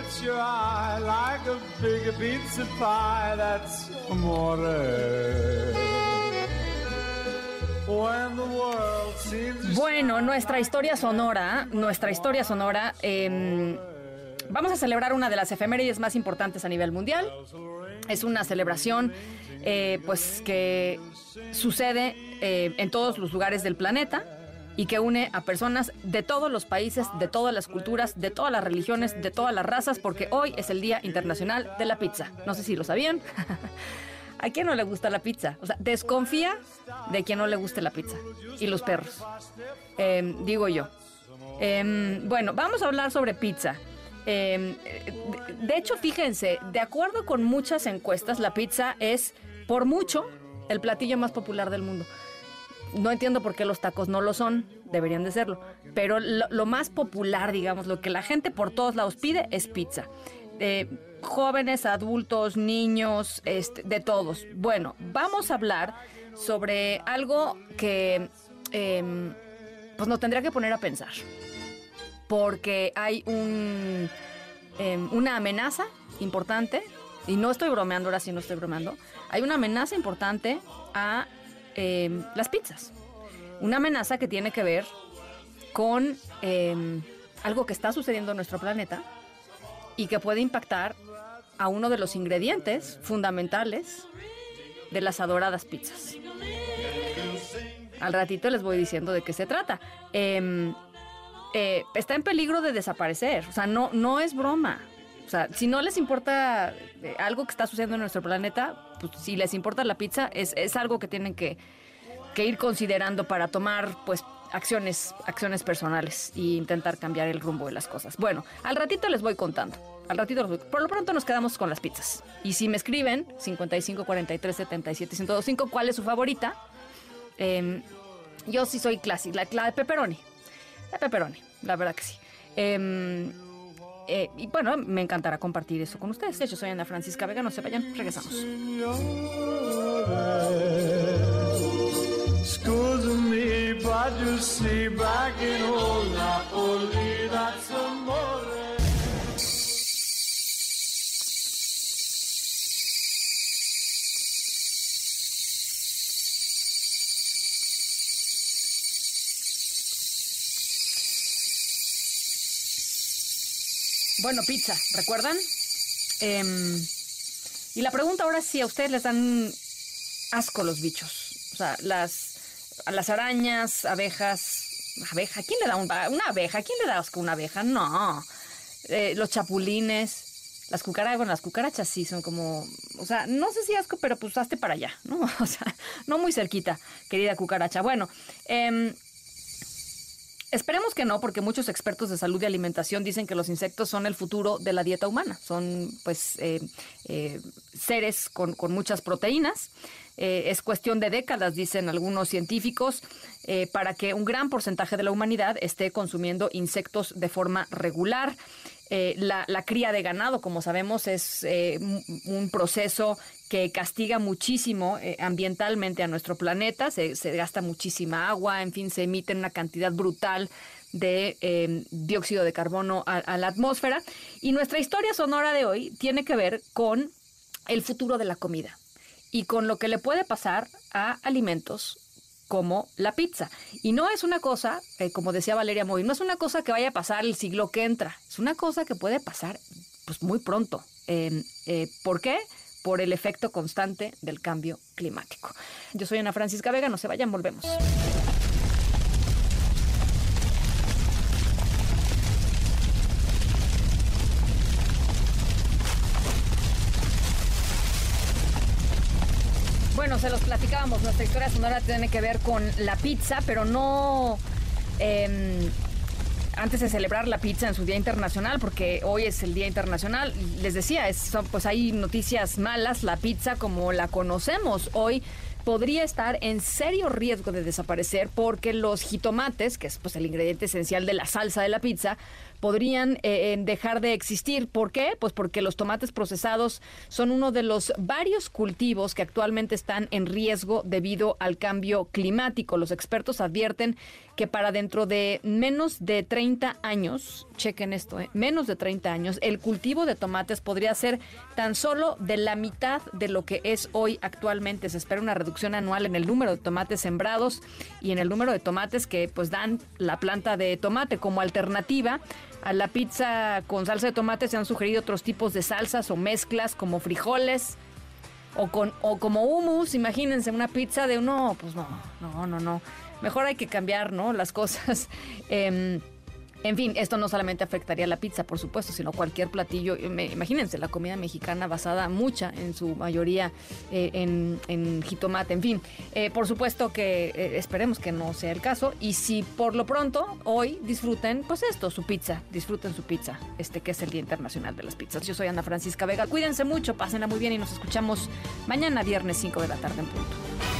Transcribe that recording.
Hits your eye like a big pizza pie, that's amore. When the world seems Bueno, nuestra historia sonora, nuestra historia sonora, eh, vamos a celebrar una de las efemérides más importantes a nivel mundial. Es una celebración, eh, pues, que sucede eh, en todos los lugares del planeta y que une a personas de todos los países, de todas las culturas, de todas las religiones, de todas las razas, porque hoy es el Día Internacional de la Pizza. No sé si lo sabían. ¿A quién no le gusta la pizza? O sea, desconfía de quien no le guste la pizza. Y los perros. Em, digo yo. Em, bueno, vamos a hablar sobre pizza. Em, de, de hecho, fíjense, de acuerdo con muchas encuestas, la pizza es, por mucho, el platillo más popular del mundo. No entiendo por qué los tacos no lo son, deberían de serlo. Pero lo, más popular, digamos, lo que la gente por todos lados pide es pizza. Eh, jóvenes, adultos, niños, este, de todos. Bueno, vamos a hablar sobre algo que em, pues nos tendría que poner a pensar. Porque hay un, em, una amenaza importante, y no estoy bromeando, ahora sí no estoy bromeando, hay una amenaza importante a em, las pizzas. Una amenaza que tiene que ver con em, algo que está sucediendo en nuestro planeta y que puede impactar a uno de los ingredientes fundamentales de las adoradas pizzas. Al ratito les voy diciendo de qué se trata. Em, eh, está en peligro de desaparecer, o sea, no, no es broma. O sea, si no les importa eh, algo que está sucediendo en nuestro planeta, pues si les importa la pizza, es, es algo que tienen que, ir considerando para tomar, pues, acciones, acciones personales e intentar cambiar el rumbo de las cosas. Bueno, al ratito les voy contando. Al ratito Por lo pronto nos quedamos con las pizzas. Y si me escriben, 55 43 77 125, ¿cuál es su favorita? Em, yo sí soy clásica, la, la de pepperoni. La pepperoni, la verdad que sí. Em, eh, y bueno, me encantará compartir eso con ustedes. Yo soy Ana Francisca Vega, no se vayan, regresamos. Bueno, pizza, ¿recuerdan? Em, y la pregunta ahora es si a ustedes les dan asco los bichos. O sea, las, las arañas, abejas. ¿Abeja? ¿Quién le da un, una abeja? ¿Quién le da asco a una abeja? No. Eh, los chapulines, las cucarachas. Bueno, las cucarachas sí son como. O sea, no sé si asco, pero pues hazte para allá, ¿no? O sea, no muy cerquita, querida cucaracha. Bueno, em, Esperemos que no, porque muchos expertos de salud y alimentación dicen que los insectos son el futuro de la dieta humana. Son, pues, eh, eh, seres con, con muchas proteínas. Eh, es cuestión de décadas, dicen algunos científicos, eh, para que un gran porcentaje de la humanidad esté consumiendo insectos de forma regular. Eh, la, cría de ganado, como sabemos, es un- proceso que castiga muchísimo ambientalmente a nuestro planeta, se, se gasta muchísima agua, en fin, se emite una cantidad brutal de eh, dióxido de carbono a la atmósfera. Y nuestra historia sonora de hoy tiene que ver con el futuro de la comida y con lo que le puede pasar a alimentos como la pizza. Y no es una cosa, eh, como decía Valeria Moy, no es una cosa que vaya a pasar el siglo que entra, es una cosa que puede pasar pues muy pronto. Eh, ¿Por qué? Por el efecto constante del cambio climático. Yo soy Ana Francisca Vega, no se vayan, volvemos. Se los platicábamos, nuestra historia sonora tiene que ver con la pizza, pero no... em, antes de celebrar la pizza en su Día Internacional, porque hoy es el Día Internacional, les decía, es, pues hay noticias malas, la pizza como la conocemos hoy podría estar en serio riesgo de desaparecer porque los jitomates, que es pues el ingrediente esencial de la salsa de la pizza, podrían eh, dejar de existir. ¿Por qué? Pues porque los tomates procesados son uno de los varios cultivos que actualmente están en riesgo debido al cambio climático. Los expertos advierten que para dentro de menos de 30 años, chequen esto, eh, menos de 30 años, el cultivo de tomates podría ser tan solo de la mitad de lo que es hoy actualmente. Se espera una reducción anual en el número de tomates sembrados y en el número de tomates que pues dan la planta de tomate como alternativa a la pizza con salsa de tomate se han sugerido otros tipos de salsas o mezclas como frijoles o, con, o como hummus. Imagínense una pizza de uno, pues no, no, no, no. Mejor hay que cambiar, ¿no? Las cosas. Em, en fin, esto no solamente afectaría la pizza, por supuesto, sino cualquier platillo. Imagínense, la comida mexicana basada mucha, en su mayoría, eh, en, jitomate. En fin, eh, por supuesto que eh, esperemos que no sea el caso. Y si por lo pronto, hoy disfruten, pues esto, su pizza. Disfruten su pizza, este que es el Día Internacional de las Pizzas. Yo soy Ana Francisca Vega. Cuídense mucho, pásenla muy bien y nos escuchamos mañana, viernes 5 de la tarde en punto.